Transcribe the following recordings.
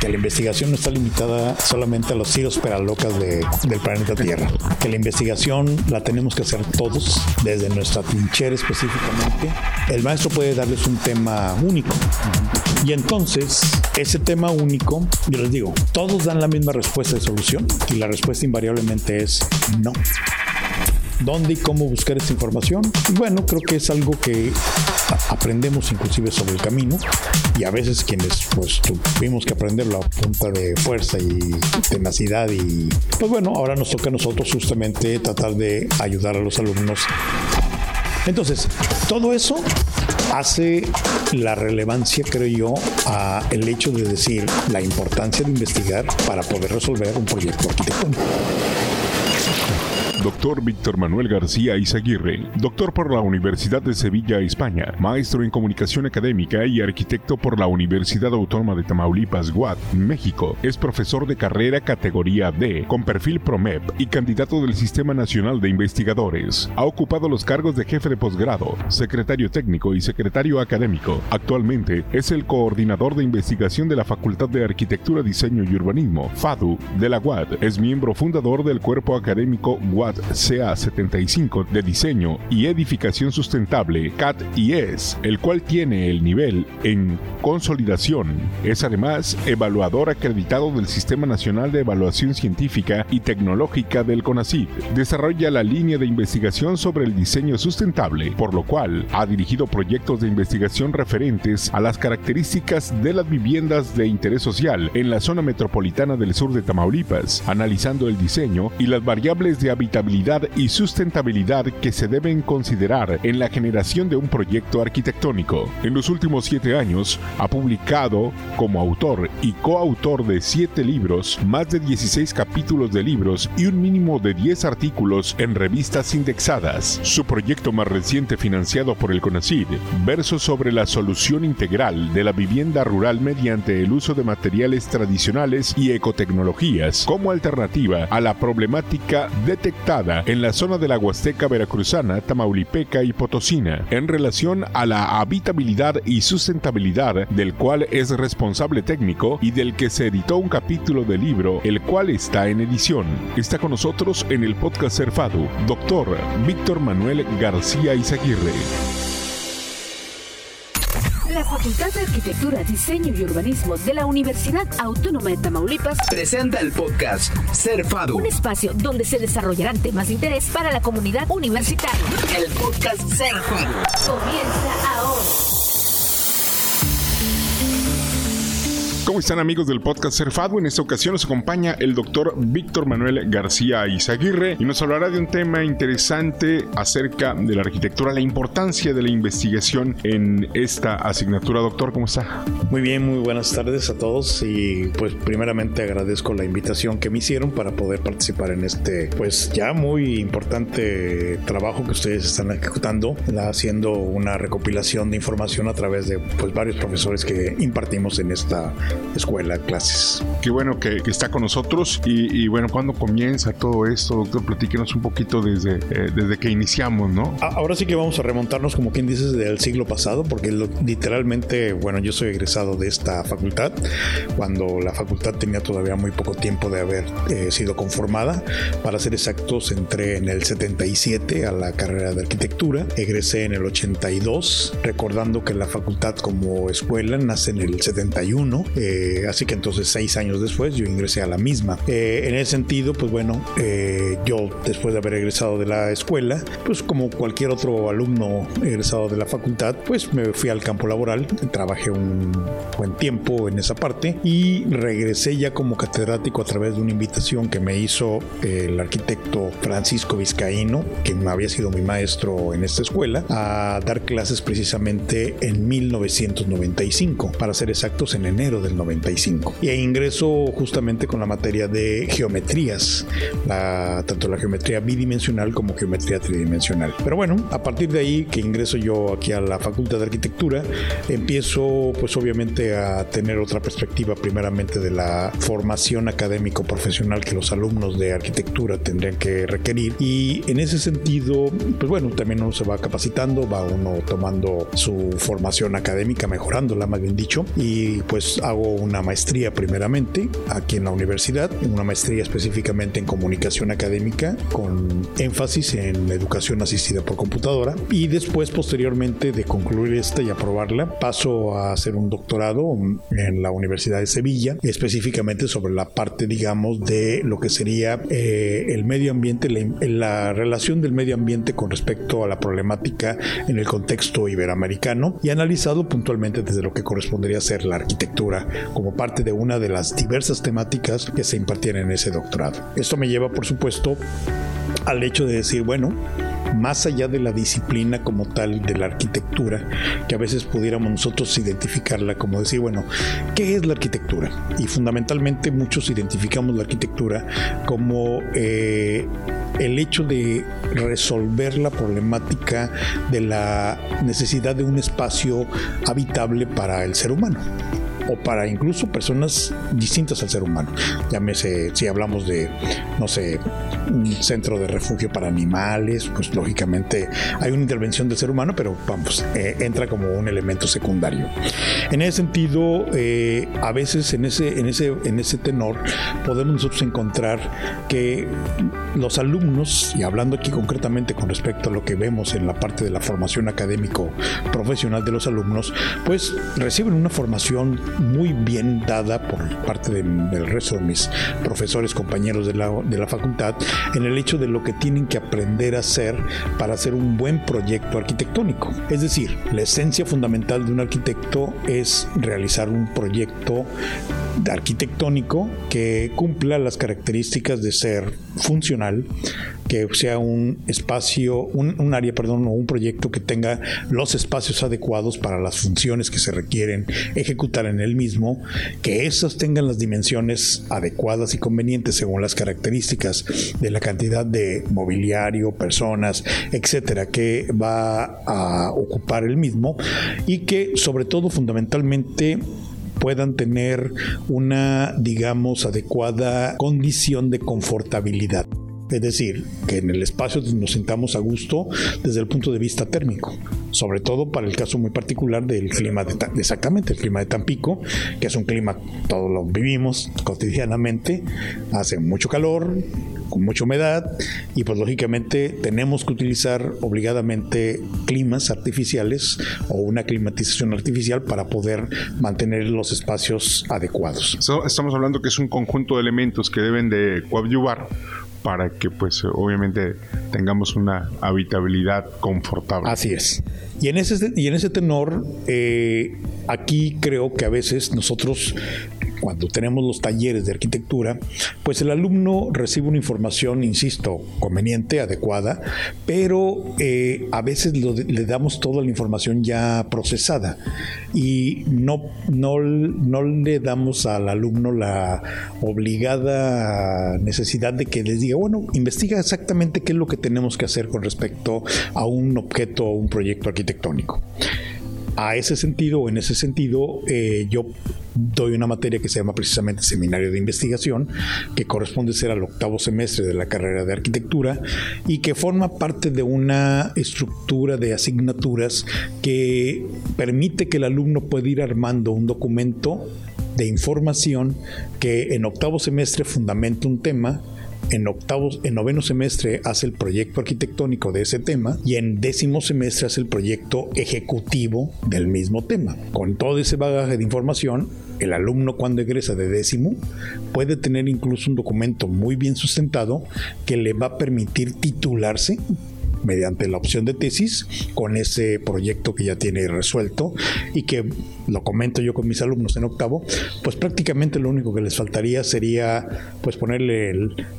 que la investigación no está limitada solamente a los hijos peralocas de, del planeta Tierra, que la investigación la tenemos que hacer todos, desde nuestra trinchera específicamente. El maestro puede darles un tema único. Y entonces, ese tema único, yo les digo, todos dan la misma respuesta de solución y la respuesta invariablemente es no dónde y cómo buscar esta información. bueno, creo que es algo que aprendemos inclusive sobre el camino y a veces quienes pues tuvimos que aprenderlo a punta de fuerza y tenacidad y pues bueno, ahora nos toca a nosotros justamente tratar de ayudar a los alumnos. Entonces, todo eso hace la relevancia, creo yo, a el hecho de decir la importancia de investigar para poder resolver un proyecto arquitectónico. Doctor Víctor Manuel García Izaguirre, doctor por la Universidad de Sevilla, España, maestro en comunicación académica y arquitecto por la Universidad Autónoma de Tamaulipas, Guad, México. Es profesor de carrera categoría D, con perfil PROMEP y candidato del Sistema Nacional de Investigadores. Ha ocupado los cargos de jefe de posgrado, secretario técnico y secretario académico. Actualmente es el coordinador de investigación de la Facultad de Arquitectura, Diseño y Urbanismo, FADU, de la Guad. Es miembro fundador del cuerpo académico Guad CA75 de diseño y edificación sustentable CAT IES, el cual tiene el nivel en consolidación. Es además evaluador acreditado del Sistema Nacional de Evaluación Científica y Tecnológica del CONACYT. Desarrolla la línea de investigación sobre el diseño sustentable, por lo cual ha dirigido proyectos de investigación referentes a las características de las viviendas de interés social en la zona metropolitana del sur de Tamaulipas, analizando el diseño y las variables de habitabilidad y sustentabilidad que se deben considerar en la generación de un proyecto arquitectónico. En los últimos siete años ha publicado como autor y coautor de siete libros, más de 16 capítulos de libros y un mínimo de 10 artículos en revistas indexadas. Su proyecto más reciente financiado por el CONACID, verso sobre la solución integral de la vivienda rural mediante el uso de materiales tradicionales y ecotecnologías como alternativa a la problemática detectada en la zona de la Huasteca Veracruzana, Tamaulipeca y Potosina, en relación a la habitabilidad y sustentabilidad del cual es responsable técnico y del que se editó un capítulo del libro, el cual está en edición. Está con nosotros en el podcast Cerfado, doctor Víctor Manuel García Izaguirre. Facultad de Arquitectura, Diseño y Urbanismo de la Universidad Autónoma de Tamaulipas presenta el podcast Ser Fado. Un espacio donde se desarrollarán temas de interés para la comunidad universitaria. El podcast Ser Fado. Comienza ahora. ¿Cómo están amigos del podcast Cerfado? En esta ocasión nos acompaña el doctor Víctor Manuel García Izaguirre y nos hablará de un tema interesante acerca de la arquitectura, la importancia de la investigación en esta asignatura. Doctor, ¿cómo está? Muy bien, muy buenas tardes a todos y pues primeramente agradezco la invitación que me hicieron para poder participar en este pues ya muy importante trabajo que ustedes están ejecutando, haciendo una recopilación de información a través de pues varios profesores que impartimos en esta escuela, clases. Qué bueno que, está con nosotros y, bueno, ¿cuándo comienza todo esto, doctor? Platíquenos un poquito desde, eh, desde que iniciamos, ¿no? Ahora sí que vamos a remontarnos, como quien dices, del siglo pasado, porque literalmente, bueno, yo soy egresado de esta facultad, cuando la facultad tenía todavía muy poco tiempo de haber eh, sido conformada. Para ser exactos, entré en el 77 a la carrera de arquitectura, egresé en el 82, recordando que la facultad como escuela nace en el 71 eh, así que entonces seis años después yo ingresé a la misma. Eh, en ese sentido, pues bueno, eh, yo después de haber egresado de la escuela, pues como cualquier otro alumno egresado de la facultad, pues me fui al campo laboral, trabajé un buen tiempo en esa parte y regresé ya como catedrático a través de una invitación que me hizo el arquitecto Francisco Vizcaíno, que había sido mi maestro en esta escuela, a dar clases precisamente en 1995, para ser exactos en enero de 95. Y ingreso justamente con la materia de geometrías, tanto la geometría bidimensional como geometría tridimensional. Pero bueno, a partir de ahí que ingreso yo aquí a la Facultad de Arquitectura, empiezo pues obviamente a tener otra perspectiva primeramente de la formación académico profesional que los alumnos de arquitectura tendrían que requerir y en ese sentido pues bueno también uno se va capacitando va uno tomando su formación académica mejorándola más bien dicho y pues hago una maestría primeramente aquí en la universidad, una maestría específicamente en comunicación académica con énfasis en educación asistida por computadora y después posteriormente de concluir esta y aprobarla paso a hacer un doctorado en la Universidad de Sevilla específicamente sobre la parte digamos de lo que sería eh, el medio ambiente, la, la relación del medio ambiente con respecto a la problemática en el contexto iberoamericano y analizado puntualmente desde lo que correspondería ser la arquitectura como parte de una de las diversas temáticas que se impartían en ese doctorado. Esto me lleva, por supuesto, al hecho de decir, bueno, más allá de la disciplina como tal de la arquitectura, que a veces pudiéramos nosotros identificarla como decir, bueno, ¿qué es la arquitectura? Y fundamentalmente muchos identificamos la arquitectura como eh, el hecho de resolver la problemática de la necesidad de un espacio habitable para el ser humano o para incluso personas distintas al ser humano. Llámese, si hablamos de, no sé, un centro de refugio para animales, pues lógicamente hay una intervención del ser humano, pero vamos, eh, entra como un elemento secundario. En ese sentido, eh, a veces en ese, en, ese, en ese tenor podemos encontrar que los alumnos, y hablando aquí concretamente con respecto a lo que vemos en la parte de la formación académico profesional de los alumnos, pues reciben una formación muy bien dada por parte del resto de mis profesores, compañeros de la, de la facultad, en el hecho de lo que tienen que aprender a hacer para hacer un buen proyecto arquitectónico. Es decir, la esencia fundamental de un arquitecto es realizar un proyecto arquitectónico que cumpla las características de ser funcional, que sea un espacio, un, área, perdón, o un proyecto que tenga los espacios adecuados para las funciones que se requieren ejecutar en el mismo, que esas tengan las dimensiones adecuadas y convenientes según las características de la cantidad de mobiliario, personas, etcétera, que va a ocupar el mismo y que sobre todo fundamentalmente puedan tener una, digamos, adecuada condición de confortabilidad. Es decir, que en el espacio nos sintamos a gusto desde el punto de vista térmico, sobre todo para el caso muy particular del clima de, exactamente el clima de Tampico, que es un clima todos lo vivimos cotidianamente, hace mucho calor, con mucha humedad y pues lógicamente tenemos que utilizar obligadamente climas artificiales o una climatización artificial para poder mantener los espacios adecuados. Estamos hablando que es un conjunto de elementos que deben de coadyuvar para que pues obviamente tengamos una habitabilidad confortable. Así es. Y en ese, y en ese tenor, eh, aquí creo que a veces nosotros cuando tenemos los talleres de arquitectura, pues el alumno recibe una información, insisto, conveniente, adecuada, pero eh, a veces le damos toda la información ya procesada y no, no, no le damos al alumno la obligada necesidad de que les diga, bueno, investiga exactamente qué es lo que tenemos que hacer con respecto a un objeto o un proyecto arquitectónico a ese sentido, en ese sentido, eh, yo doy una materia que se llama precisamente Seminario de Investigación, que corresponde ser al octavo semestre de la carrera de arquitectura y que forma parte de una estructura de asignaturas que permite que el alumno pueda ir armando un documento de información que en octavo semestre fundamenta un tema en octavos, en noveno semestre hace el proyecto arquitectónico de ese tema y en décimo semestre hace el proyecto ejecutivo del mismo tema. Con todo ese bagaje de información, el alumno cuando egresa de décimo puede tener incluso un documento muy bien sustentado que le va a permitir titularse mediante la opción de tesis con ese proyecto que ya tiene resuelto y que lo comento yo con mis alumnos en octavo, pues prácticamente lo único que les faltaría sería pues ponerle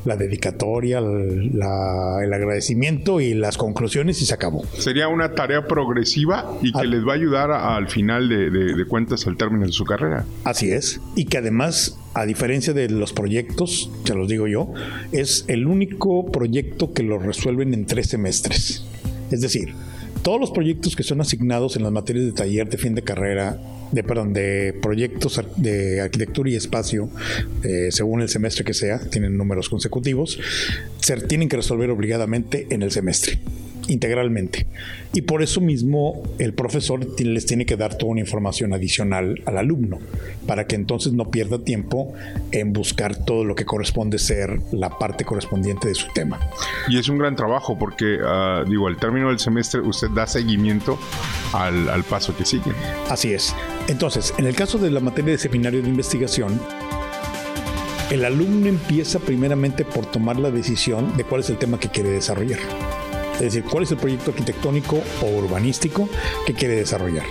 la dedicatoria, el agradecimiento y las conclusiones y se acabó. Sería una tarea progresiva y que les va a ayudar al final de, de cuentas al término de su carrera. Así es, y que además a diferencia de los proyectos, se los digo yo, es el único proyecto que lo resuelven en tres semestres. Es decir, todos los proyectos que son asignados en las materias de taller de fin de carrera, de perdón, de proyectos de arquitectura y espacio, eh, según el semestre que sea, tienen números consecutivos, se tienen que resolver obligadamente en el semestre. Integralmente. Y por eso mismo el profesor les tiene que dar toda una información adicional al alumno, para que entonces no pierda tiempo en buscar todo lo que corresponde ser la parte correspondiente de su tema. Y es un gran trabajo porque, ah, digo, al término del semestre usted da seguimiento al, al paso que sigue. Así es. Entonces, en el caso de la materia de seminario de investigación, el alumno empieza primeramente por tomar la decisión de cuál es el tema que quiere desarrollar. Es decir, cuál es el proyecto arquitectónico o urbanístico que quiere desarrollar.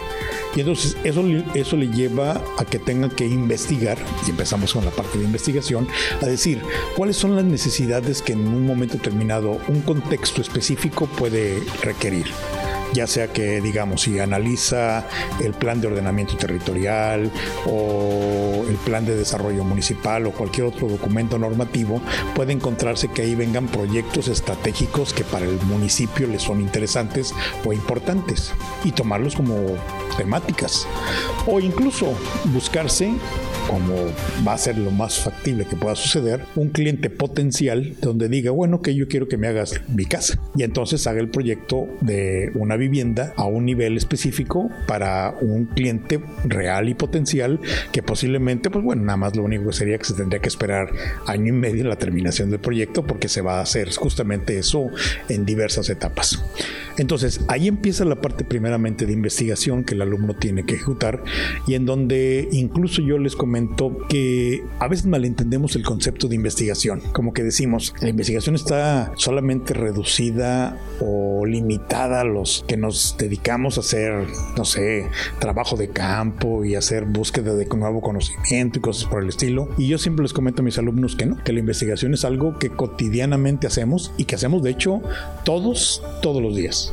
Y entonces eso, eso le lleva a que tenga que investigar, y empezamos con la parte de investigación, a decir cuáles son las necesidades que en un momento determinado un contexto específico puede requerir ya sea que, digamos, si analiza el plan de ordenamiento territorial o el plan de desarrollo municipal o cualquier otro documento normativo, puede encontrarse que ahí vengan proyectos estratégicos que para el municipio le son interesantes o importantes y tomarlos como temáticas o incluso buscarse como va a ser lo más factible que pueda suceder, un cliente potencial donde diga, bueno, que yo quiero que me hagas mi casa. Y entonces haga el proyecto de una vivienda a un nivel específico para un cliente real y potencial que posiblemente, pues bueno, nada más lo único que sería que se tendría que esperar año y medio la terminación del proyecto porque se va a hacer justamente eso en diversas etapas. Entonces, ahí empieza la parte primeramente de investigación que el alumno tiene que ejecutar y en donde incluso yo les comento que a veces malentendemos el concepto de investigación, como que decimos, la investigación está solamente reducida o limitada a los que nos dedicamos a hacer, no sé, trabajo de campo y hacer búsqueda de nuevo conocimiento y cosas por el estilo. Y yo siempre les comento a mis alumnos que no, que la investigación es algo que cotidianamente hacemos y que hacemos de hecho todos, todos los días.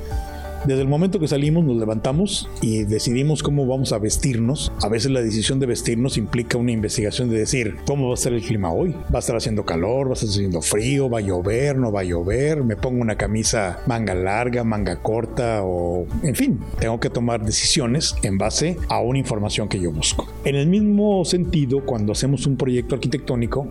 Desde el momento que salimos nos levantamos y decidimos cómo vamos a vestirnos. A veces la decisión de vestirnos implica una investigación de decir cómo va a ser el clima hoy. Va a estar haciendo calor, va a estar haciendo frío, va a llover, no va a llover. Me pongo una camisa manga larga, manga corta o en fin, tengo que tomar decisiones en base a una información que yo busco. En el mismo sentido, cuando hacemos un proyecto arquitectónico,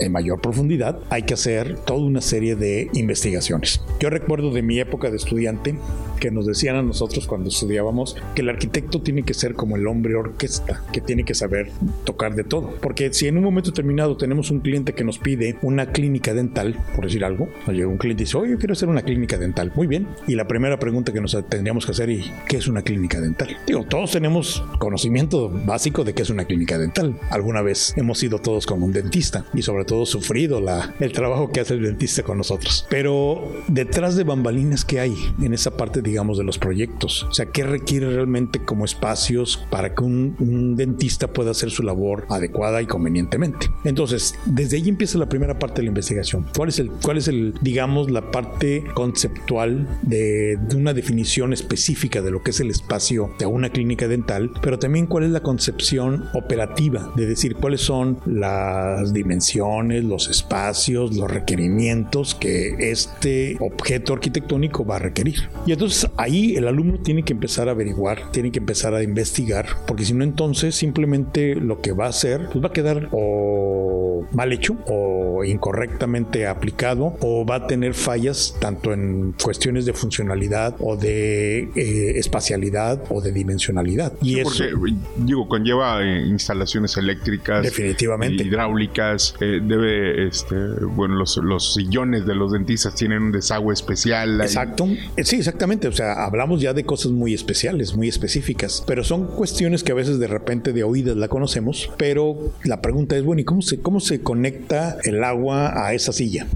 en mayor profundidad, hay que hacer toda una serie de investigaciones. Yo recuerdo de mi época de estudiante que nos decían a nosotros cuando estudiábamos que el arquitecto tiene que ser como el hombre orquesta, que tiene que saber tocar de todo. Porque si en un momento determinado tenemos un cliente que nos pide una clínica dental, por decir algo, o llega un cliente y dice, oye, yo quiero hacer una clínica dental. Muy bien. Y la primera pregunta que nos tendríamos que hacer es, ¿qué es una clínica dental? Digo, todos tenemos conocimiento básico de qué es una clínica dental. Alguna vez hemos ido todos con un dentista y sobre todo sufrido la, el trabajo que hace el dentista con nosotros. Pero detrás de bambalinas, ¿qué hay en esa parte, digamos, de los proyectos? O sea, ¿qué requiere realmente como espacios para que un, un dentista pueda hacer su labor adecuada y convenientemente? Entonces, desde ahí empieza la primera parte de la investigación. ¿Cuál es el, cuál es el digamos, la parte conceptual de, de una definición específica de lo que es el espacio de una clínica dental? Pero también cuál es la concepción operativa de decir cuáles son las dimensiones, los espacios, los requerimientos que este objeto arquitectónico va a requerir. Y entonces ahí el alumno tiene que empezar a averiguar, tiene que empezar a investigar, porque si no entonces simplemente lo que va a hacer pues va a quedar o mal hecho o incorrectamente aplicado o va a tener fallas tanto en cuestiones de funcionalidad o de eh, espacialidad o de dimensionalidad. Y Sí, eso porque, digo, conlleva eh, instalaciones eléctricas, Definitivamente. hidráulicas, eh, debe, este, bueno, los, los sillones de los dentistas tienen un desagüe especial. Exacto. Eh, Sí, exactamente. O sea, hablamos ya de cosas muy especiales, muy específicas, pero son cuestiones que a veces de repente de oídas la conocemos, pero la pregunta es, bueno, ¿y cómo se, cómo se conecta el agua a esa silla?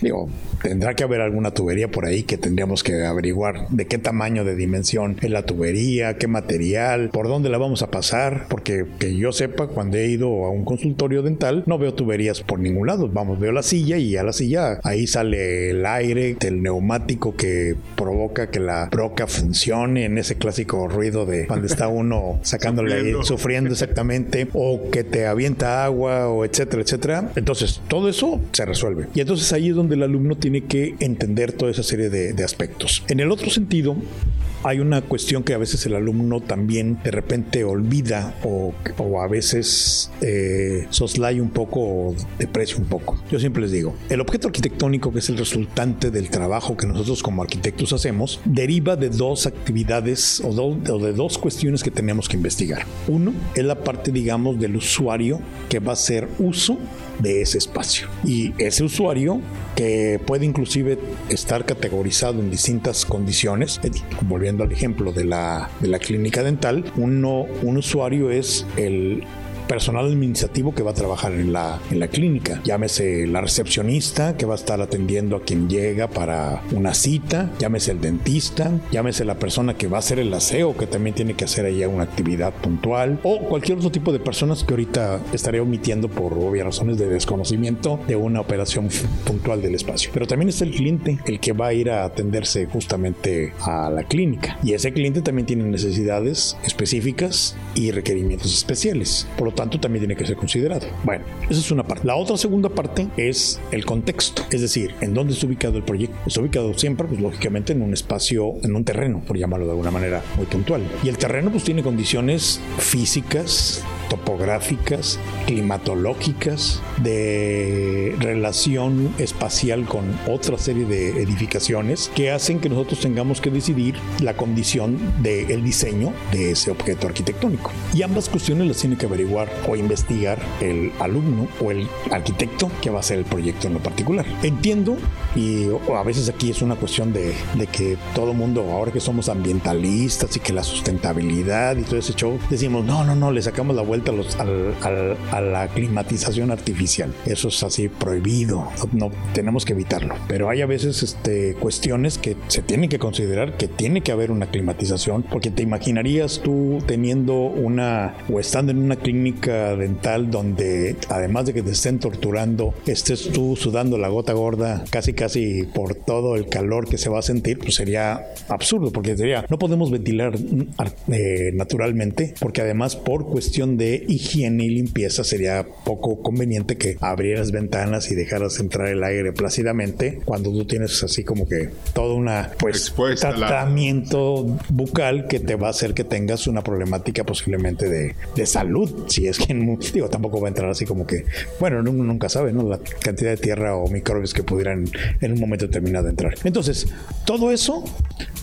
Digo, tendrá que haber alguna tubería por ahí que tendríamos que averiguar de qué tamaño de dimensión es la tubería, qué material, por dónde la vamos a pasar, porque que yo sepa, cuando he ido a un consultorio dental, no veo tuberías por ningún lado. Vamos, veo la silla y a la silla ahí sale el aire, el neumático que provoca que la broca funcione en ese clásico ruido de cuando está uno sacándole sufriendo exactamente, o que te avienta agua, o etcétera, etcétera. Entonces, todo eso se resuelve. Y entonces ahí es donde el alumno tiene que entender toda esa serie de aspectos. En el otro sentido, hay una cuestión que a veces el alumno también de repente olvida o, o a veces eh, soslaya un poco o deprecia un poco. Yo siempre les digo, el objeto arquitectónico que es el resultante del trabajo que nosotros como arquitectos hacemos deriva de dos actividades o, o de dos cuestiones que tenemos que investigar. Uno es la parte, digamos, del usuario que va a hacer uso de ese espacio. Y ese usuario que puede inclusive estar categorizado en distintas condiciones, eh, volviendo al ejemplo de la, de la clínica dental, uno, un usuario es el personal administrativo que va a trabajar en la, en la clínica. Llámese la recepcionista que va a estar atendiendo a quien llega para una cita, llámese el dentista, llámese la persona que va a hacer el aseo, que también tiene que hacer allá una actividad puntual, o cualquier otro tipo de personas que ahorita estaré omitiendo por obvias razones de desconocimiento de una operación puntual del espacio. Pero también está el cliente, el que va a ir a atenderse justamente a la clínica. Y ese cliente también tiene necesidades específicas y requerimientos especiales. Por lo tanto también tiene que ser considerado. Bueno, esa es una parte. La otra segunda parte es el contexto, es decir, en dónde está ubicado el proyecto. Está ubicado siempre, pues lógicamente, en un espacio, en un terreno, por llamarlo de alguna manera muy puntual. Y el terreno pues tiene condiciones físicas, topográficas, climatológicas, de relación espacial con otra serie de edificaciones que hacen que nosotros tengamos que decidir la condición del diseño de ese objeto arquitectónico. Y ambas cuestiones las tiene que averiguar o investigar el alumno o el arquitecto que va a hacer el proyecto en lo particular. Entiendo, y a veces aquí es una cuestión de, de que todo mundo, ahora que somos ambientalistas y que la sustentabilidad y todo ese show, decimos, no, no, no, le sacamos la vuelta a, los, a la climatización artificial. Eso es así prohibido, no, tenemos que evitarlo. Pero hay a veces este, cuestiones que se tienen que considerar que tiene que haber una climatización, porque te imaginarías tú teniendo una o estando en una clínica dental donde además de que te estén torturando, estés tú sudando la gota gorda casi casi por todo el calor que se va a sentir, pues sería absurdo, porque sería, no podemos ventilar eh, naturalmente, porque además por cuestión de higiene y limpieza sería poco conveniente que abrieras ventanas y dejaras entrar el aire plácidamente cuando tú tienes así como que todo una pues tratamiento bucal que te va a hacer que tengas una problemática posiblemente de, de salud si es que digo tampoco va a entrar así como que bueno uno nunca sabe no la cantidad de tierra o microbios que pudieran en un momento determinado entrar. Entonces todo eso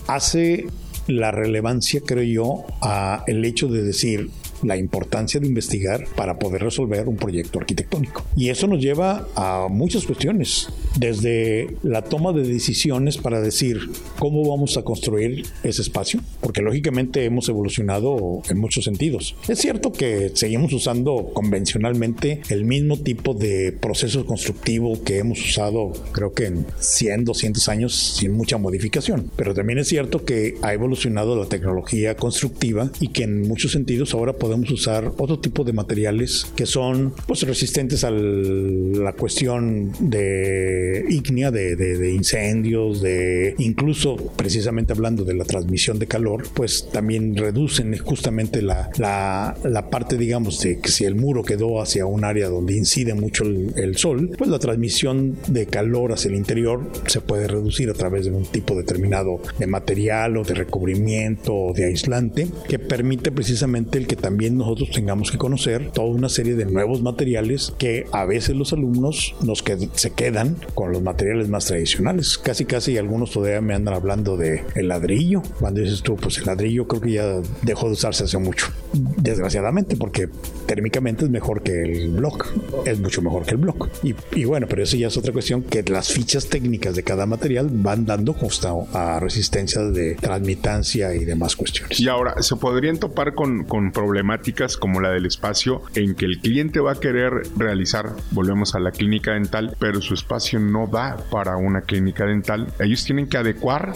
hace la relevancia creo yo a el hecho de decir la importancia de investigar para poder resolver un proyecto arquitectónico. Y eso nos lleva a muchas cuestiones, desde la toma de decisiones para decir cómo vamos a construir ese espacio, porque lógicamente hemos evolucionado en muchos sentidos. Es cierto que seguimos usando convencionalmente el mismo tipo de proceso constructivo que hemos usado creo que en 100, 200 años sin mucha modificación, pero también es cierto que ha evolucionado la tecnología constructiva y que en muchos sentidos ahora podemos usar otro tipo de materiales que son pues resistentes a la cuestión de ígnea, de, incendios, de incluso precisamente hablando de la transmisión de calor, pues también reducen justamente la, la, parte, digamos, de que si el muro quedó hacia un área donde incide mucho el, el sol, pues la transmisión de calor hacia el interior se puede reducir a través de un tipo determinado de material o de recubrimiento o de aislante que permite precisamente el que también nosotros tengamos que conocer toda una serie de nuevos materiales que a veces los alumnos nos que, se quedan con los materiales más tradicionales. Casi casi algunos todavía me andan hablando de el ladrillo. Cuando dices tú, pues el ladrillo creo que ya dejó de usarse hace mucho. Desgraciadamente, porque térmicamente es mejor que el block. Es mucho mejor que el block. Y, y bueno, pero eso ya es otra cuestión que las fichas técnicas de cada material van dando justo a resistencias de transmitancia y demás cuestiones. Y ahora, ¿se podrían topar con, con problemas como la del espacio en que el cliente va a querer realizar, volvemos a la clínica dental, pero su espacio no da para una clínica dental. Ellos tienen que adecuar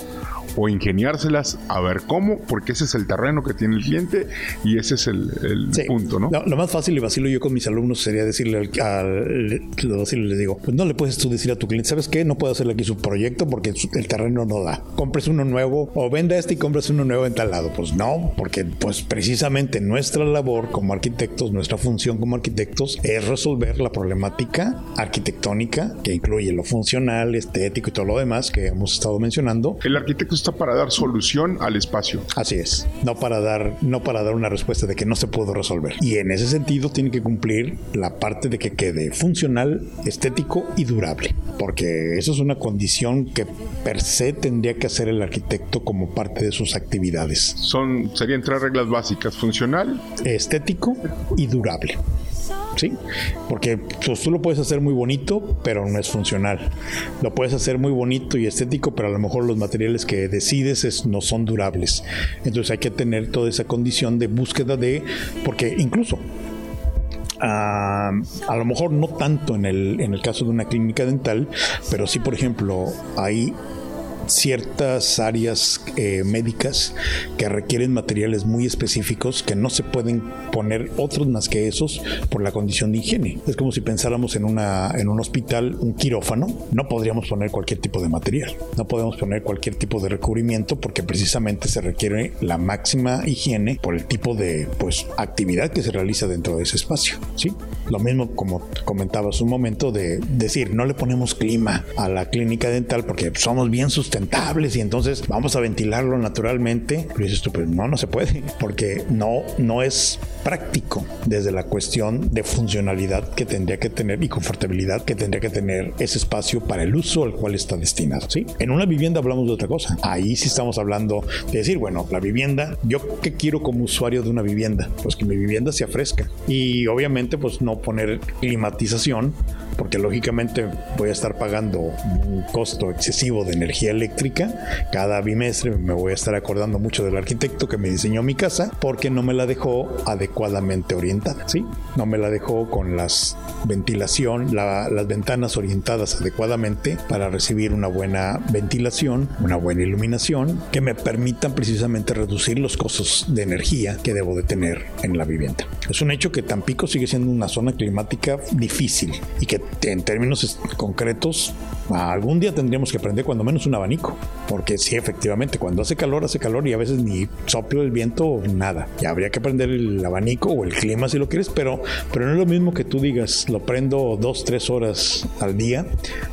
o ingeniárselas a ver cómo, porque ese es el terreno que tiene el cliente y ese es el, punto, ¿no? Lo, más fácil y vacilo yo con mis alumnos sería decirle al, al les digo, pues no le puedes tú decir a tu cliente, ¿sabes qué? No puedo hacerle aquí su proyecto porque el terreno no da. Compres uno nuevo o venda este y compres uno nuevo en tal lado. Pues no, porque pues precisamente nuestra labor como arquitectos, nuestra función como arquitectos es resolver la problemática arquitectónica que incluye lo funcional, estético y todo lo demás que hemos estado mencionando. El arquitecto está para dar solución al espacio. Así es, no para dar, no para dar una respuesta de que no se pudo resolver. Y en ese sentido tiene que cumplir la parte de que quede funcional, estético y durable, porque eso es una condición que per se tendría que hacer el arquitecto como parte de sus actividades. Son serían tres reglas básicas: funcional, estético y durable. ¿Sí? Porque pues, tú lo puedes hacer muy bonito, pero no es funcional. Lo puedes hacer muy bonito y estético, pero a lo mejor los materiales que decides no son durables. Entonces hay que tener toda esa condición de búsqueda de, porque incluso a lo mejor no tanto en el, en el caso de una clínica dental, pero sí, por ejemplo, hay ciertas áreas eh, médicas que requieren materiales muy específicos que no se pueden poner otros más que esos por la condición de higiene. Es como si pensáramos en, una, en un hospital, un quirófano, no podríamos poner cualquier tipo de material, no podemos poner cualquier tipo de recubrimiento porque precisamente se requiere la máxima higiene por el tipo de pues, actividad que se realiza dentro de ese espacio. ¿sí? Lo mismo como comentabas un momento de decir, no le ponemos clima a la clínica dental porque somos bien sustentables y entonces vamos a ventilarlo naturalmente. Pero dices tú, pues no, no se puede, porque no, no es práctico desde la cuestión de funcionalidad que tendría que tener y confortabilidad que tendría que tener ese espacio para el uso al cual está destinado. ¿sí? En una vivienda hablamos de otra cosa. Ahí sí estamos hablando de decir, bueno, la vivienda, yo qué quiero como usuario de una vivienda? Pues que mi vivienda sea fresca y obviamente pues no poner climatización porque lógicamente voy a estar pagando un costo excesivo de energía eléctrica. Cada bimestre me voy a estar acordando mucho del arquitecto que me diseñó mi casa porque no me la dejó adecuadamente orientada, ¿sí? No me la dejó con las ventilación, las ventanas orientadas adecuadamente para recibir una buena ventilación, una buena iluminación que me permitan precisamente reducir los costos de energía que debo de tener en la vivienda. Es un hecho que Tampico sigue siendo una zona climática difícil y que en términos concretos, algún día tendríamos que prender cuando menos un abanico, porque sí, efectivamente, cuando hace calor, hace calor y a veces ni sopla el viento, nada. Ya habría que prender el abanico o el clima si lo quieres, pero, pero no es lo mismo que tú digas, lo prendo dos, tres horas al día,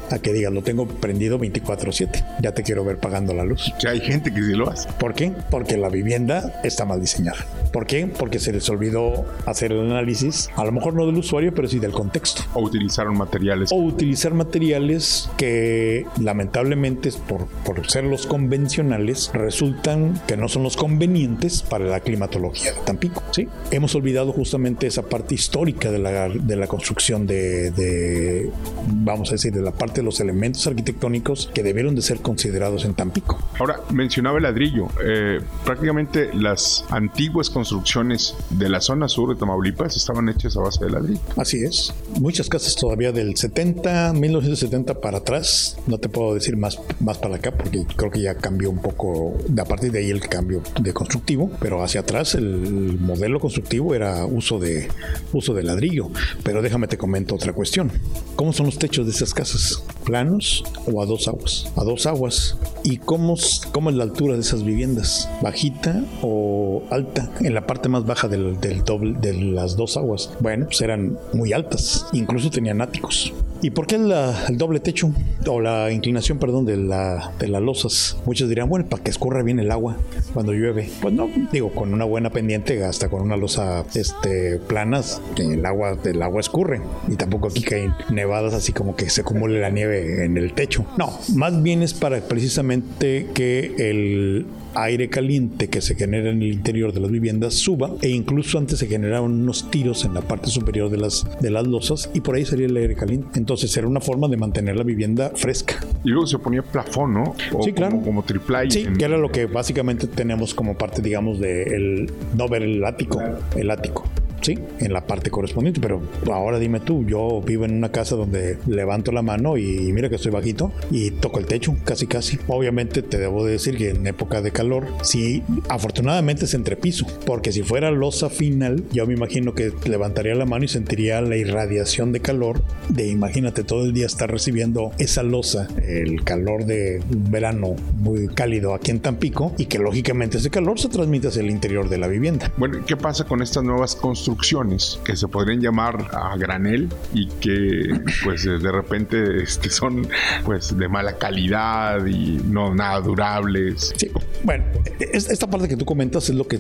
a que digas, lo tengo prendido 24/7. Ya te quiero ver pagando la luz. Ya hay gente que sí lo hace. ¿Por qué? Porque la vivienda está mal diseñada. ¿Por qué? Porque se les olvidó hacer el análisis, a lo mejor no del usuario, pero sí del contexto. O utilizaron materiales. O utilizar materiales que lamentablemente por, por ser los convencionales resultan que no son los convenientes para la climatología de Tampico. ¿sí? Hemos olvidado justamente esa parte histórica de la, de la construcción de, de, vamos a decir, de la parte de los elementos arquitectónicos que debieron de ser considerados en Tampico. Ahora, mencionaba el ladrillo. Eh, prácticamente las antiguas construcciones construcciones de la zona sur de Tamaulipas estaban hechas a base de ladrillo. Así es. Muchas casas todavía del 70, 1970 para atrás. No te puedo decir más, más para acá porque creo que ya cambió un poco, a partir de ahí el cambio de constructivo, pero hacia atrás el modelo constructivo era uso de, uso de ladrillo. Pero déjame te comento otra cuestión. ¿Cómo son los techos de esas casas? ¿Planos o a dos aguas? A dos aguas. ¿Y cómo, cómo es la altura de esas viviendas? ¿Bajita o alta? En la parte más baja del, doble, de las dos aguas. Bueno, pues eran muy altas, incluso tenían áticos. ¿Y por qué el doble techo o la inclinación, perdón, de, la, de las losas? Muchos dirían, bueno, para que escurra bien el agua cuando llueve. Pues no, digo, con una buena pendiente, hasta con una losa este, planas, el agua, el agua escurre. Y tampoco aquí caen nevadas así como que se acumule la nieve en el techo. No, más bien es para precisamente que el aire caliente que se genera en el interior de las viviendas suba e incluso antes se generaban unos tiros en la parte superior de las, de las losas y por ahí salía el aire caliente. Entonces era una forma de mantener la vivienda fresca. Y luego se ponía plafón, ¿no? sí, claro. Como, triple Sí, que era lo que básicamente tenemos como parte, digamos, de el, no ver el ático, el ático. Sí, en la parte correspondiente, pero ahora dime tú, yo vivo en una casa donde levanto la mano y mira que estoy bajito y toco el techo, casi casi. Obviamente te debo decir que en época de calor, sí, afortunadamente es entrepiso, porque si fuera losa final, yo me imagino que levantaría la mano y sentiría la irradiación de calor de, imagínate, todo el día estar recibiendo esa losa, el calor de un verano muy cálido aquí en Tampico y que lógicamente ese calor se transmite hacia el interior de la vivienda. Bueno, ¿qué pasa con estas nuevas construcciones? Construcciones que se podrían llamar a granel y que pues de repente este, son pues de mala calidad y no nada durables. Sí. Bueno, esta parte que tú comentas es lo que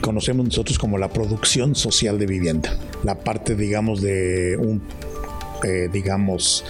conocemos nosotros como la producción social de vivienda. La parte, digamos, de un, eh, digamos,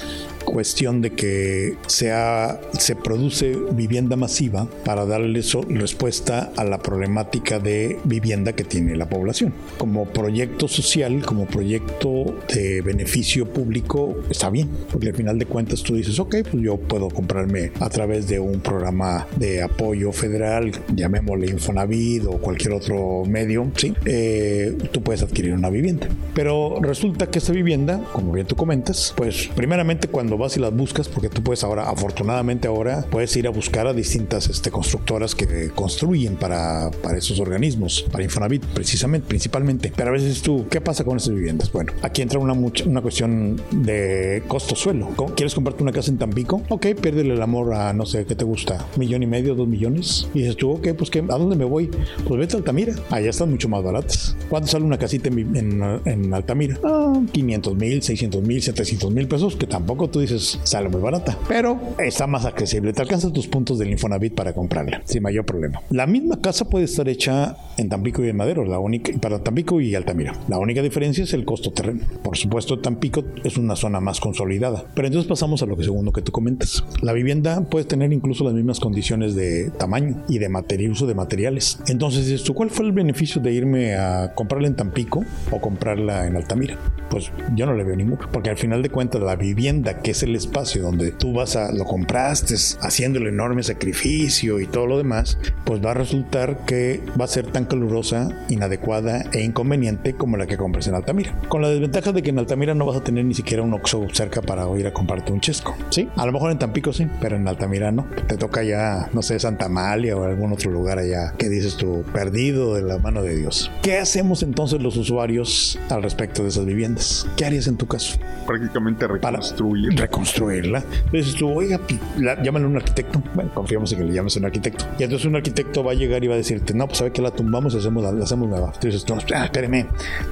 cuestión de que sea, se produce vivienda masiva para darle respuesta a la problemática de vivienda que tiene la población. Como proyecto social, como proyecto de beneficio público, está bien, porque al final de cuentas tú dices, ok, pues yo puedo comprarme a través de un programa de apoyo federal, llamémosle Infonavit o cualquier otro medio, ¿sí? Eh, tú puedes adquirir una vivienda. Pero resulta que esa vivienda, como bien tú comentas, pues primeramente cuando vas y las buscas, porque tú puedes ahora, afortunadamente ahora, puedes ir a buscar a distintas este, constructoras que construyen para, para esos organismos, para Infonavit precisamente, principalmente. Pero a veces tú, ¿qué pasa con esas viviendas? Bueno, aquí entra una, mucha, una cuestión de costo-suelo. ¿Quieres comprarte una casa en Tampico? Ok, piérdele el amor a, no sé, ¿qué te gusta? ¿Un millón y medio, dos millones? Y dices tú, ok, pues ¿qué, ¿a dónde me voy? Pues vete a Altamira. Allá están mucho más baratas. ¿Cuánto sale una casita en, en, en Altamira? Ah, 500 mil, 600 mil, 700 mil pesos, que tampoco tú dices, sale muy barata, pero está más accesible. Te alcanzas tus puntos del Infonavit para comprarla, sin mayor problema. La misma casa puede estar hecha en Tampico y en Madero, la única, para Tampico y Altamira. La única diferencia es el costo terreno. Por supuesto, Tampico es una zona más consolidada. Pero entonces pasamos a lo que segundo que tú comentas. La vivienda puede tener incluso las mismas condiciones de tamaño y de material, uso de materiales. Entonces, ¿cuál fue el beneficio de irme a comprarla en Tampico o comprarla en Altamira? Pues yo no le veo ninguno, porque al final de cuentas la vivienda, que es el espacio donde tú vas a, lo compraste, haciendo el enorme sacrificio y todo lo demás, pues va a resultar que va a ser tan calurosa, inadecuada e inconveniente como la que compras en Altamira. Con la desventaja de que en Altamira no vas a tener ni siquiera un Oxxo cerca para ir a comprarte un chesco, ¿sí? A lo mejor en Tampico sí, pero en Altamira no. Te toca ya, no sé, Santa Amalia o algún otro lugar allá que dices tú, perdido de la mano de Dios. ¿Qué hacemos entonces los usuarios al respecto de esas viviendas? ¿Qué harías en tu caso? Prácticamente reconstruir. Reconstruirla. Entonces tú, oiga, pues, llámale a un arquitecto. Bueno, confiamos en que le llames a un arquitecto. Y entonces un arquitecto va a llegar y va a decirte, no, pues sabe que la tumbamos hacemos la, hacemos nueva. Entonces, no, ah, espéreme,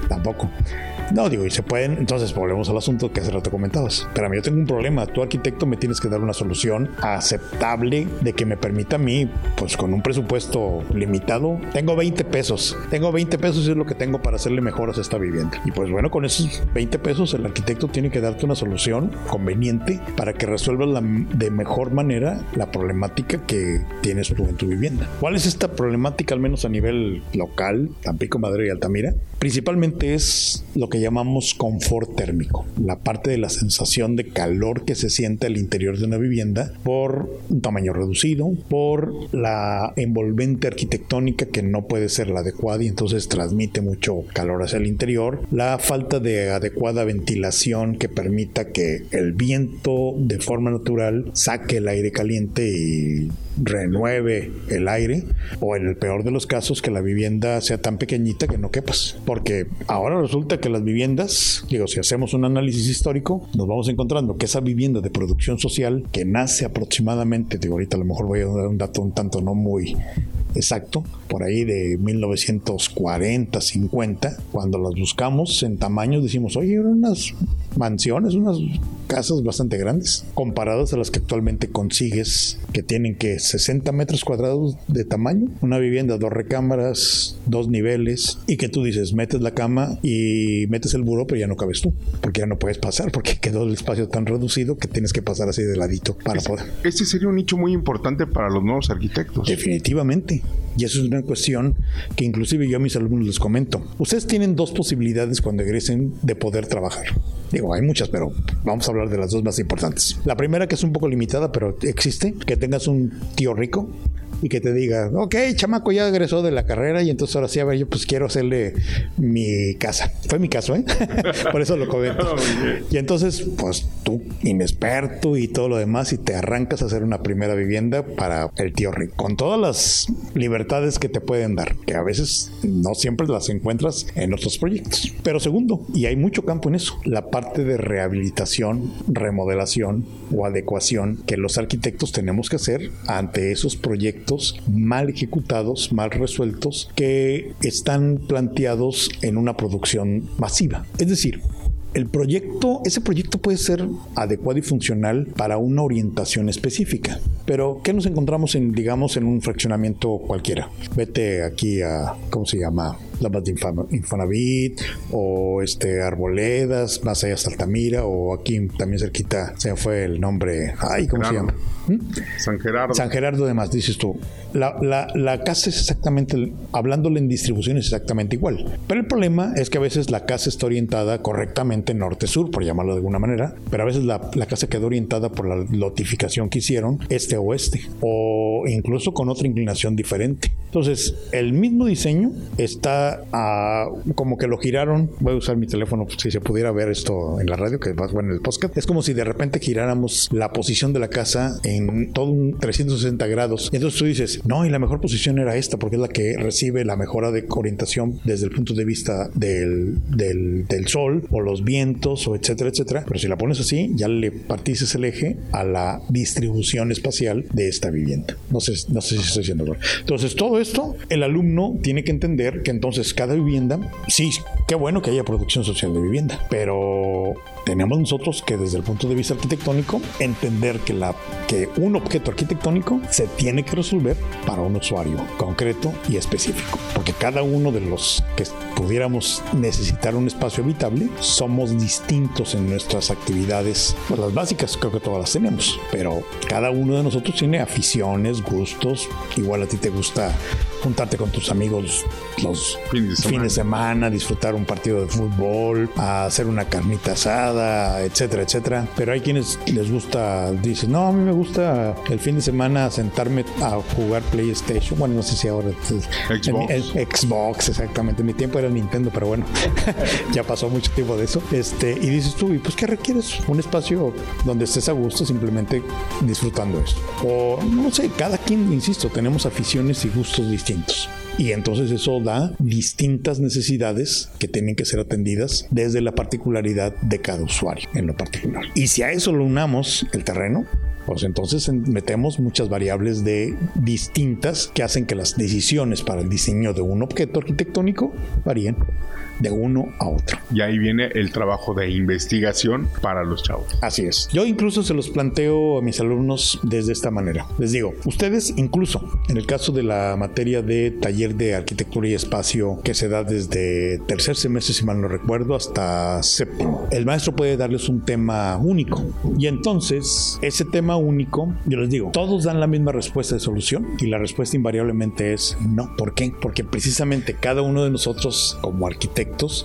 tampoco. No, digo, y se pueden, entonces volvemos al asunto que hace rato comentabas. Mí yo tengo un problema. Tu arquitecto me tienes que dar una solución aceptable de que me permita a mí, pues con un presupuesto limitado, tengo 20 pesos. Tengo 20 pesos y es lo que tengo para hacerle mejoras a esta vivienda. Y pues bueno, con esos 20 pesos el arquitecto tiene que darte una solución conveniente para que resuelvas la, de mejor manera la problemática que tienes tú en tu vivienda. ¿Cuál es esta problemática, al menos a nivel local, Tampico, Madrid y Altamira? Principalmente es lo que llamamos confort térmico, la parte de la sensación de calor que se siente al interior de una vivienda por un tamaño reducido, por la envolvente arquitectónica que no puede ser la adecuada y entonces transmite mucho calor hacia el interior, la falta de adecuada ventilación que permita que el viento de forma natural saque el aire caliente y renueve el aire o en el peor de los casos que la vivienda sea tan pequeñita que no quepas porque ahora resulta que las viviendas digo si hacemos un análisis histórico nos vamos encontrando que esa vivienda de producción social que nace aproximadamente digo ahorita a lo mejor voy a dar un dato un tanto no muy exacto, por ahí de 1940, 50, cuando las buscamos en tamaño decimos, oye, eran unas mansiones, unas casas bastante grandes, comparadas a las que actualmente consigues, que tienen que 60 metros cuadrados de tamaño, una vivienda, dos recámaras, dos niveles, y que tú dices, metes la cama y metes el buró, pero ya no cabes tú, porque ya no puedes pasar, porque quedó el espacio tan reducido que tienes que pasar así de ladito para poder. Este sería un nicho muy importante para los nuevos arquitectos. Definitivamente. Y eso es una cuestión que inclusive yo a mis alumnos les comento. Ustedes tienen dos posibilidades cuando egresen de poder trabajar. Digo, hay muchas, pero vamos a hablar de las dos más importantes. La primera que es un poco limitada, pero existe, que tengas un tío rico y que te diga, ok, chamaco ya egresó de la carrera y entonces ahora sí, a ver, yo pues quiero hacerle mi casa. Fue mi caso, ¿eh? Por eso lo comento. y entonces, pues tú, inexperto y todo lo demás, y te arrancas a hacer una primera vivienda para el tío rico, con todas las libertades que te pueden dar, que a veces no siempre las encuentras en otros proyectos. Pero segundo, y hay mucho campo en eso, la parte de rehabilitación, remodelación o adecuación que los arquitectos tenemos que hacer ante esos proyectos mal ejecutados, mal resueltos, que están planteados en una producción masiva. Es decir, el proyecto, ese proyecto puede ser adecuado y funcional para una orientación específica. Pero, ¿qué nos encontramos en, digamos, en un fraccionamiento cualquiera? Vete aquí a, ¿cómo se llama? La de Infonavit o este Arboledas, más allá hasta Altamira o aquí también cerquita se fue el nombre, ay, ¿cómo se llama? ¿Mm? San Gerardo. San Gerardo de más, dices tú. La, la, la, casa es exactamente, hablándole en distribución es exactamente igual. Pero el problema es que a veces la casa está orientada correctamente norte-sur, por llamarlo de alguna manera, pero a veces la, la casa quedó orientada por la lotificación que hicieron este-oeste o incluso con otra inclinación diferente. Entonces, el mismo diseño está como que lo giraron. Voy a usar mi teléfono si se pudiera ver esto en la radio, que va bueno en el podcast. Es como si de repente giráramos la posición de la casa en todo un 360 grados. Entonces tú dices, no, y la mejor posición era esta, porque es la que recibe la mejora de orientación desde el punto de vista del, del, sol o los vientos o etcétera, etcétera. Pero si la pones así, ya le partices el eje a la distribución espacial de esta vivienda. No sé, no sé si estoy diciendo. Entonces, todo esto, el alumno tiene que entender que entonces cada vivienda, sí, qué bueno que haya producción social de vivienda, pero tenemos nosotros que desde el punto de vista arquitectónico entender que, la, que un objeto arquitectónico se tiene que resolver para un usuario concreto y específico. Porque cada uno de los que pudiéramos necesitar un espacio habitable somos distintos en nuestras actividades. Pues las básicas creo que todas las tenemos, pero cada uno de nosotros tiene aficiones, gustos. Igual a ti te gusta juntarte con tus amigos los fines de semana, fin de semana disfrutar un partido de fútbol, hacer una carnita asada, etcétera, etcétera. Pero hay quienes les gusta, dicen, no, a mí me gusta el fin de semana sentarme a jugar PlayStation. Bueno, no sé si ahora Xbox, en, en, Xbox exactamente. En mi tiempo era Nintendo, pero bueno, ya pasó mucho tiempo de eso. Este, y dices tú, ¿y pues qué requieres? Un espacio donde estés a gusto simplemente disfrutando esto. O no sé, cada quien, insisto, tenemos aficiones y gustos distintos y entonces eso da distintas necesidades que tienen que ser atendidas desde la particularidad de cada usuario en lo particular. Y si a eso lo unamos el terreno, pues entonces metemos muchas variables de distintas que hacen que las decisiones para el diseño de un objeto arquitectónico varíen de uno a otro. Y ahí viene el trabajo de investigación para los chavos. Así es. Yo incluso se los planteo a mis alumnos desde esta manera. Les digo, ustedes incluso en el caso de la materia de taller de arquitectura y espacio que se da desde tercer semestre, si mal no recuerdo, hasta séptimo, el maestro puede darles un tema único. Y entonces, ese tema único, yo les digo, todos dan la misma respuesta de solución y la respuesta invariablemente es no. ¿Por qué? Porque precisamente cada uno de nosotros como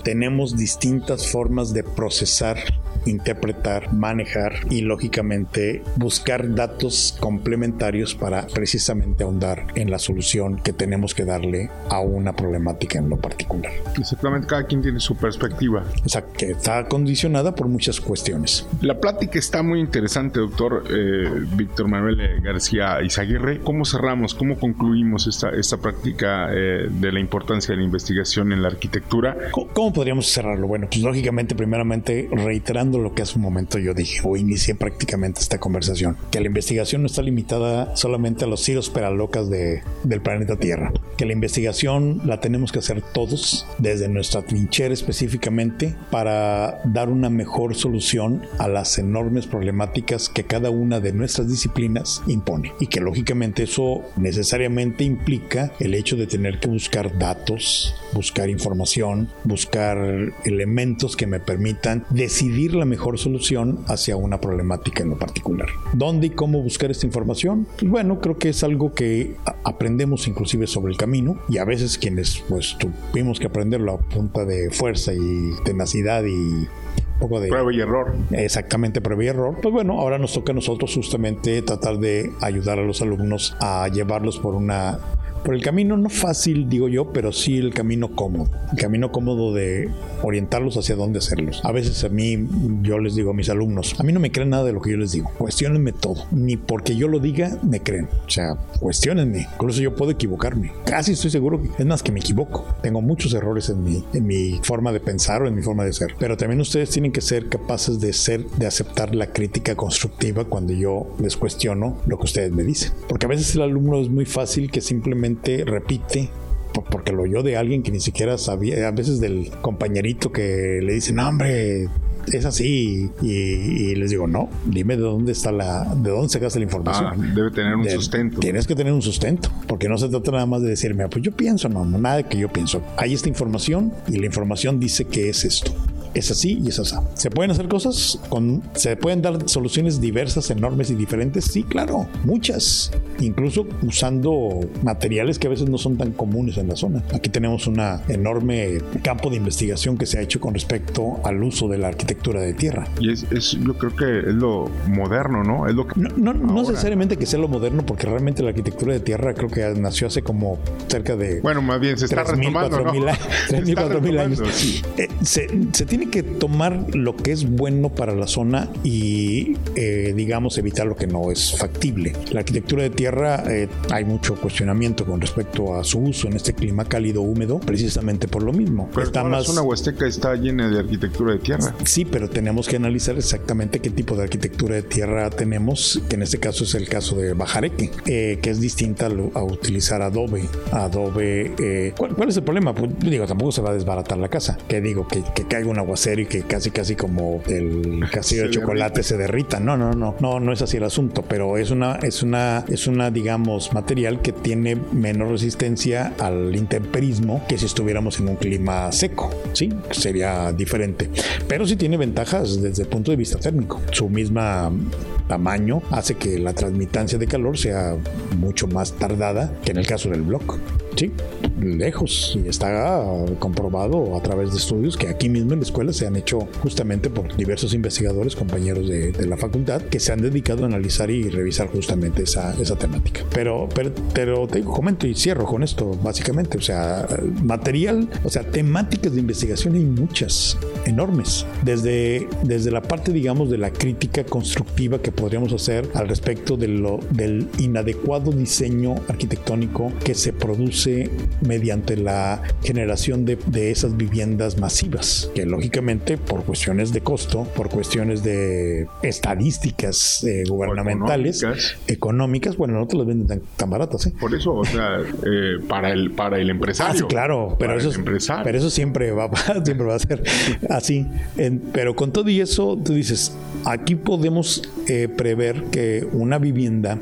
tenemos distintas formas de procesar, interpretar, manejar y lógicamente buscar datos complementarios para precisamente ahondar en la solución que tenemos que darle a una problemática en lo particular. Exactamente, cada quien tiene su perspectiva. Exacto, que está condicionada por muchas cuestiones. La plática está muy interesante, doctor eh, Víctor Manuel García Izaguirre. ¿Cómo cerramos, cómo concluimos esta, esta práctica eh, de la importancia de la investigación en la arquitectura? ¿Cómo podríamos cerrarlo? Bueno, pues lógicamente, primeramente, reiterando lo que hace un momento yo dije o inicié prácticamente esta conversación, que la investigación no está limitada solamente a los ciros peralocas de, del planeta Tierra, que la investigación la tenemos que hacer todos desde nuestra trinchera específicamente para dar una mejor solución a las enormes problemáticas que cada una de nuestras disciplinas impone y que lógicamente eso necesariamente implica el hecho de tener que buscar datos, buscar información, buscar elementos que me permitan decidir la mejor solución hacia una problemática en lo particular. ¿Dónde y cómo buscar esta información? Pues bueno, creo que es algo que aprendemos inclusive sobre el camino y a veces quienes pues tuvimos que aprenderlo a punta de fuerza y tenacidad y poco de prueba y error. Exactamente, prueba y error. Pues bueno, ahora nos toca a nosotros justamente tratar de ayudar a los alumnos a llevarlos por una por el camino no fácil, digo yo, pero sí el camino cómodo. El camino cómodo de orientarlos hacia dónde hacerlos. A veces a mí, yo les digo a mis alumnos, a mí no me creen nada de lo que yo les digo. Cuestionenme todo. Ni porque yo lo diga, me creen. O sea, cuestionenme. Incluso yo puedo equivocarme. Casi estoy seguro. Es más que me equivoco. Tengo muchos errores en mi, en mi forma de pensar o en mi forma de ser. Pero también ustedes tienen que ser capaces de ser, de aceptar la crítica constructiva cuando yo les cuestiono lo que ustedes me dicen. Porque a veces el alumno es muy fácil que simplemente repite porque lo oyó de alguien que ni siquiera sabía, a veces del compañerito que le dice, no hombre, es así. Y, les digo, no, dime de dónde está la, de dónde sacas la información. Ah, debe tener un sustento. Tienes que tener un sustento, porque no se trata nada más de decirme, ah, pues yo pienso, no, nada que yo pienso. Hay esta información y la información dice que es esto es así y es así. ¿Se pueden hacer cosas? Con, ¿Se pueden dar soluciones diversas, enormes y diferentes? Sí, claro, muchas. Incluso usando materiales que a veces no son tan comunes en la zona. Aquí tenemos un enorme campo de investigación que se ha hecho con respecto al uso de la arquitectura de tierra. Y es, yo creo que es lo moderno, ¿no? Es lo que no, no, necesariamente que sea lo moderno, porque realmente la arquitectura de tierra creo que nació hace como cerca de... Bueno, más bien se está 3, 4.000 años. Eh, se, se tiene que tomar lo que es bueno para la zona y, eh, digamos, evitar lo que no es factible. La arquitectura de tierra, eh, hay mucho cuestionamiento con respecto a su uso en este clima cálido húmedo, precisamente por lo mismo. Pero está más... la zona huasteca está llena de arquitectura de tierra. Sí, pero tenemos que analizar exactamente qué tipo de arquitectura de tierra tenemos, que en este caso es el caso de Bajareque, eh, que es distinta a, utilizar adobe. Adobe, ¿cuál, es el problema? Pues, digo, tampoco se va a desbaratar la casa. Que digo, que, que caiga un aguacero y que casi casi como el castillo de chocolate se derrita. No, no, no, no, no es así el asunto, pero es una, es una, es una, digamos, material que tiene menos resistencia al intemperismo que si estuviéramos en un clima seco, ¿sí? Sería diferente. Pero sí tiene ventajas desde el punto de vista térmico. Su misma tamaño hace que la transmitancia de calor sea mucho más tardada que en el caso del block. Sí, lejos. Y está comprobado a través de estudios que aquí mismo en la escuela se han hecho justamente por diversos investigadores, compañeros de, la facultad, que se han dedicado a analizar y revisar justamente esa, esa temática. Pero, pero, te comento y cierro con esto, básicamente. O sea, material, o sea, temáticas de investigación hay muchas, enormes. Desde, desde la parte, digamos, de la crítica constructiva que podríamos hacer al respecto de lo, del inadecuado diseño arquitectónico que se produce mediante la generación de, de esas viviendas masivas, que lógicamente por cuestiones de costo, por cuestiones de estadísticas eh, gubernamentales, económicas. bueno, no te las venden tan, baratas. ¿eh? Por eso, o sea, eh, para, el, para el empresario. Ah, sí, claro, pero eso, pero eso siempre va, siempre va a ser así. pero con todo y eso, tú dices, aquí podemos prever que una vivienda,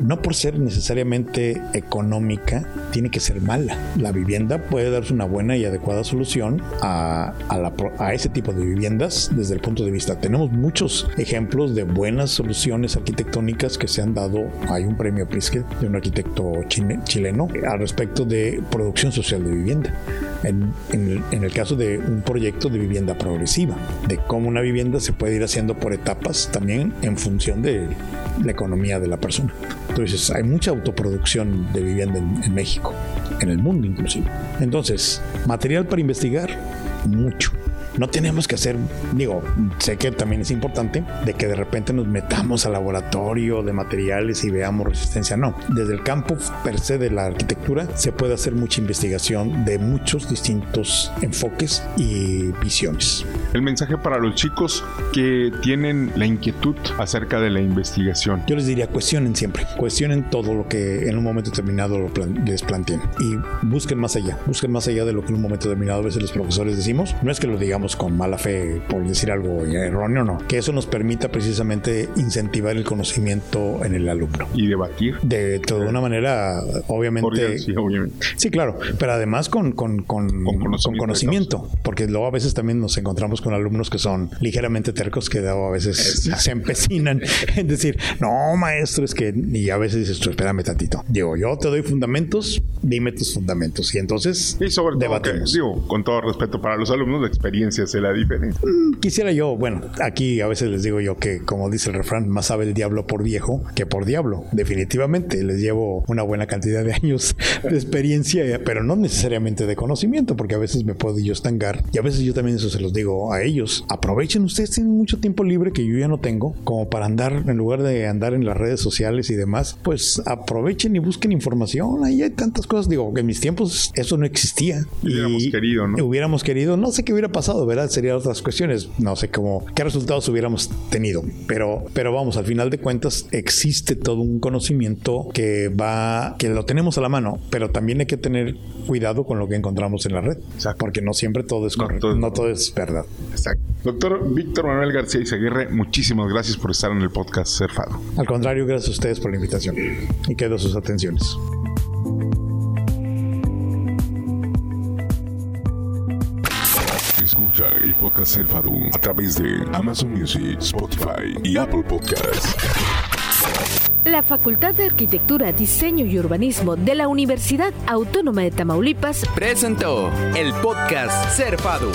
no por ser necesariamente económica, tiene que ser mala. La vivienda puede darse una buena y adecuada solución a, a, ese tipo de viviendas desde el punto de vista. Tenemos muchos ejemplos de buenas soluciones arquitectónicas que se han dado. Hay un premio Pritzker de un arquitecto chileno al respecto de producción social de vivienda. En, en, el caso de un proyecto de vivienda progresiva, de cómo una vivienda se puede haciendo por etapas también en función de la economía de la persona. Entonces, hay mucha autoproducción de vivienda en, México, en el mundo inclusive. Entonces, material para investigar, mucho no tenemos que hacer, digo, sé que también es importante de que de repente nos metamos al laboratorio de materiales y veamos resistencia. No, desde el campo per se de la arquitectura se puede hacer mucha investigación de muchos distintos enfoques y visiones. El mensaje para los chicos que tienen la inquietud acerca de la investigación. Yo les diría, cuestionen siempre, cuestionen todo lo que en un momento determinado les planteen y busquen más allá, busquen más allá de lo que en un momento determinado a veces los profesores decimos. No es que lo digamos con mala fe por decir algo erróneo, no. Que eso nos permita precisamente incentivar el conocimiento en el alumno. Y debatir. De toda una manera, obviamente. Sí, claro, pero además con, con, con, conocimiento, porque luego a veces también nos encontramos con alumnos que son ligeramente tercos que a veces se empecinan en decir, no, maestro, es que, y a veces dices, tú, espérame tantito. Digo, yo te doy fundamentos, dime tus fundamentos. Y entonces, y sobre todo, digo, con todo respeto para los alumnos, de experiencia experiencia hace la diferencia. Mm, quisiera yo, bueno, aquí a veces les digo yo que, como dice el refrán, más sabe el diablo por viejo que por diablo. Definitivamente les llevo una buena cantidad de años de experiencia, pero no necesariamente de conocimiento, porque a veces me puedo yo estancar y a veces yo también eso se los digo a ellos. Aprovechen ustedes, tienen mucho tiempo libre que yo ya no tengo, como para andar, en lugar de andar en las redes sociales y demás, pues aprovechen y busquen información. Ahí hay tantas cosas. Digo, que en mis tiempos eso no existía. Hubiéramos querido, ¿no? Hubiéramos querido, no sé qué hubiera pasado, ¿verdad? Serían otras cuestiones. No sé cómo, qué resultados hubiéramos tenido. Pero, pero vamos, al final de cuentas existe todo un conocimiento que va, que lo tenemos a la mano, pero también hay que tener cuidado con lo que encontramos en la red. Porque no siempre todo es correcto, no todo es verdad. Exacto. Doctor Víctor Manuel García Izaguirre, muchísimas gracias por estar en el podcast Cerfado. Al contrario, gracias a ustedes por la invitación y quedo sus atenciones. Escucha el podcast Cerfado a través de Amazon Music, Spotify y Apple Podcasts. La Facultad de Arquitectura, Diseño y Urbanismo de la Universidad Autónoma de Tamaulipas presentó el podcast Cerfado.